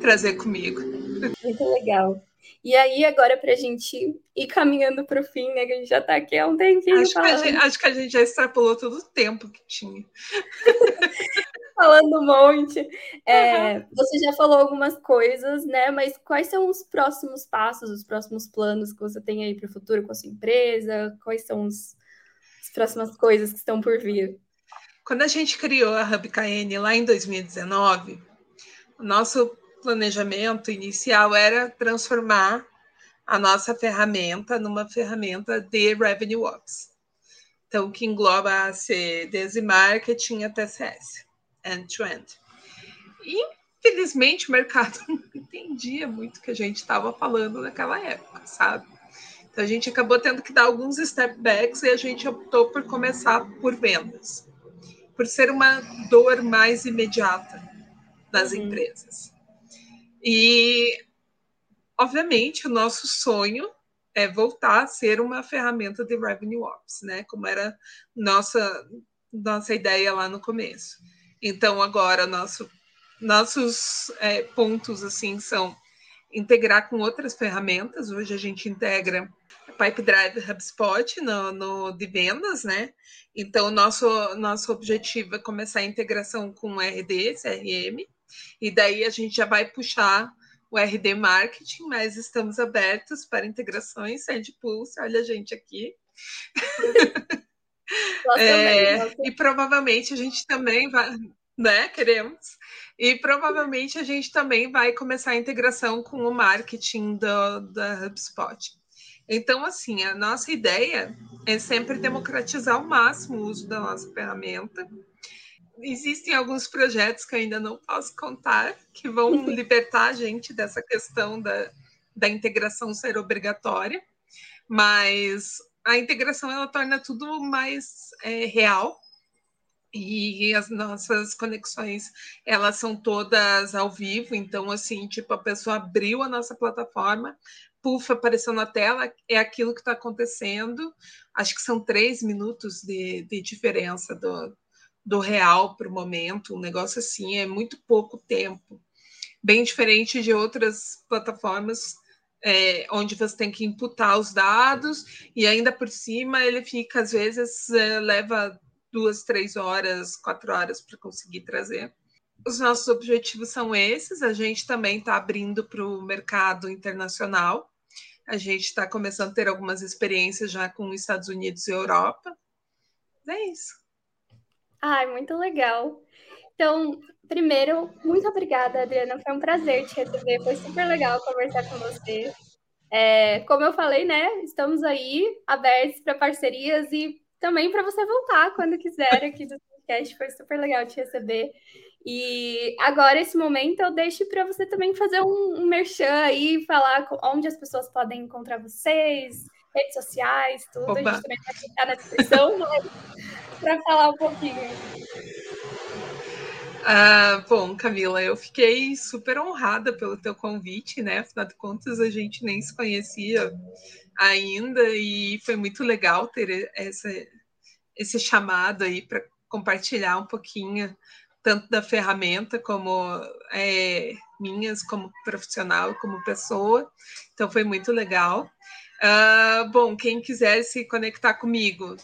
Trazer comigo. Muito legal. E aí, agora, para a gente ir caminhando para o fim, né? Que a gente já está aqui há um tempinho. Acho que, gente, acho que, a gente, já extrapolou todo o tempo que tinha. [LAUGHS] falando um monte. É, uhum. Você já falou algumas coisas, né? Mas quais são os próximos passos, os próximos planos que você tem aí para o futuro com a sua empresa? Quais são os, as próximas coisas que estão por vir? Quando a gente criou a Hub KN lá em 2019, o nosso planejamento inicial era transformar a nossa ferramenta numa ferramenta de Revenue Ops. Então, que engloba a C, desde marketing até CS end-to-end. Infelizmente, o mercado [LAUGHS] não entendia muito o que a gente estava falando naquela época, sabe? Então, a gente acabou tendo que dar alguns step backs e a gente optou por começar por vendas, por ser uma dor mais imediata das uhum. empresas. E, obviamente, o nosso sonho é voltar a ser uma ferramenta de revenue ops, né? Como era nossa nossa ideia lá no começo. Então, agora, nosso, nossos é, pontos assim são integrar com outras ferramentas. Hoje a gente integra Pipe Drive HubSpot no, no de vendas, né? Então, nosso, nosso objetivo é começar a integração com RD, CRM, e daí a gente já vai puxar o RD Marketing, mas estamos abertos para integrações, Send Pulse, olha a gente aqui. [LAUGHS] É, também, e provavelmente a gente também vai, né? Queremos. E provavelmente a gente também vai começar a integração com o marketing do, da HubSpot. Então, assim, a nossa ideia é sempre democratizar ao máximo o uso da nossa ferramenta. Existem alguns projetos que ainda não posso contar, que vão libertar a gente dessa questão da, da integração ser obrigatória, mas a integração ela torna tudo mais é, real. E as nossas conexões elas são todas ao vivo. Então assim tipo a pessoa abriu a nossa plataforma puff apareceu na tela é aquilo que está acontecendo. Acho que são três minutos de, de diferença do, do real para o momento. Um negócio assim é muito pouco tempo. Bem diferente de outras plataformas é, onde você tem que imputar os dados e ainda por cima ele fica às vezes é, leva duas, três horas, quatro horas para conseguir trazer. Os nossos objetivos são esses. A gente também está abrindo para o mercado internacional. A gente está começando a ter algumas experiências já com os Estados Unidos e Europa. É isso. Ai, muito legal. Então, primeiro, muito obrigada, Adriana. Foi um prazer te receber. Foi super legal conversar com você. É, como eu falei, né? Estamos aí abertos para parcerias e também para você voltar quando quiser aqui do podcast. Foi super legal te receber. E agora, esse momento, eu deixo para você também fazer um, um merchan aí, falar onde as pessoas podem encontrar vocês, redes sociais, tudo. Opa. A gente também vai ficar na descrição, [LAUGHS] para falar um pouquinho. Ah, bom, Camila, eu fiquei super honrada pelo teu convite, né? Afinal de contas, a gente nem se conhecia ainda e foi muito legal ter essa, esse chamado aí para compartilhar um pouquinho tanto da ferramenta como é, minhas como profissional como pessoa então foi muito legal uh, bom quem quiser se conectar comigo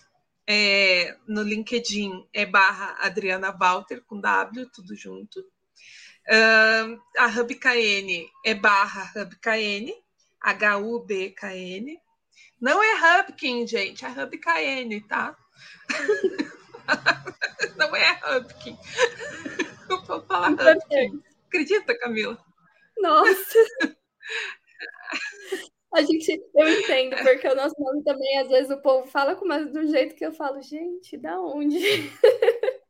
é, no LinkedIn é barra Adriana Walter com W tudo junto uh, a HubKN é barra HubKN H-U-B-K-N não é Hubkin, gente, é HubKN, tá? [LAUGHS] Não é Hubkin. [LAUGHS] Eu vou falar Hubkin. Acredita, Camila? Nossa! [LAUGHS] A gente, eu entendo, porque o nosso nome também, às vezes, o povo fala com mais do jeito que eu falo, gente, da onde? [LAUGHS]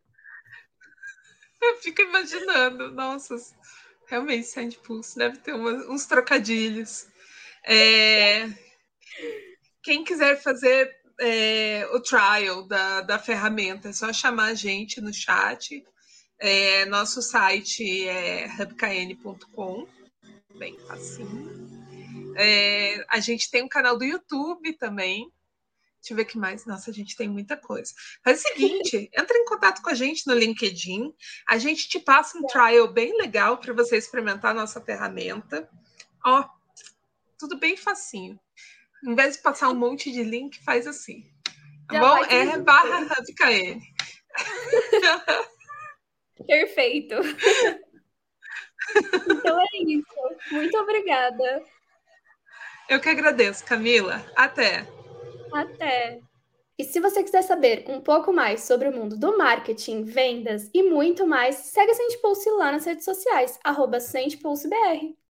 Eu fico imaginando, nossa, realmente Sand Pulse deve ter uns trocadilhos. É, quem quiser fazer é, o trial da, da ferramenta, é só chamar a gente no chat. É, nosso site é hubkn.com, bem facinho. É, a gente tem um canal do YouTube também. Deixa eu ver o que mais. Nossa, a gente tem muita coisa. Faz o seguinte: [LAUGHS] entra em contato com a gente no LinkedIn. A gente te passa um trial bem legal para você experimentar a nossa ferramenta. Ó, tudo bem facinho. Em vez de passar um monte de link, faz assim. Tá bom? É barra HubKN. [LAUGHS] Perfeito. [LAUGHS] então é isso. Muito obrigada. Eu que agradeço, Camila. Até. Até. E se você quiser saber um pouco mais sobre o mundo do marketing, vendas e muito mais, segue a Sente Pulse lá nas redes sociais, arroba.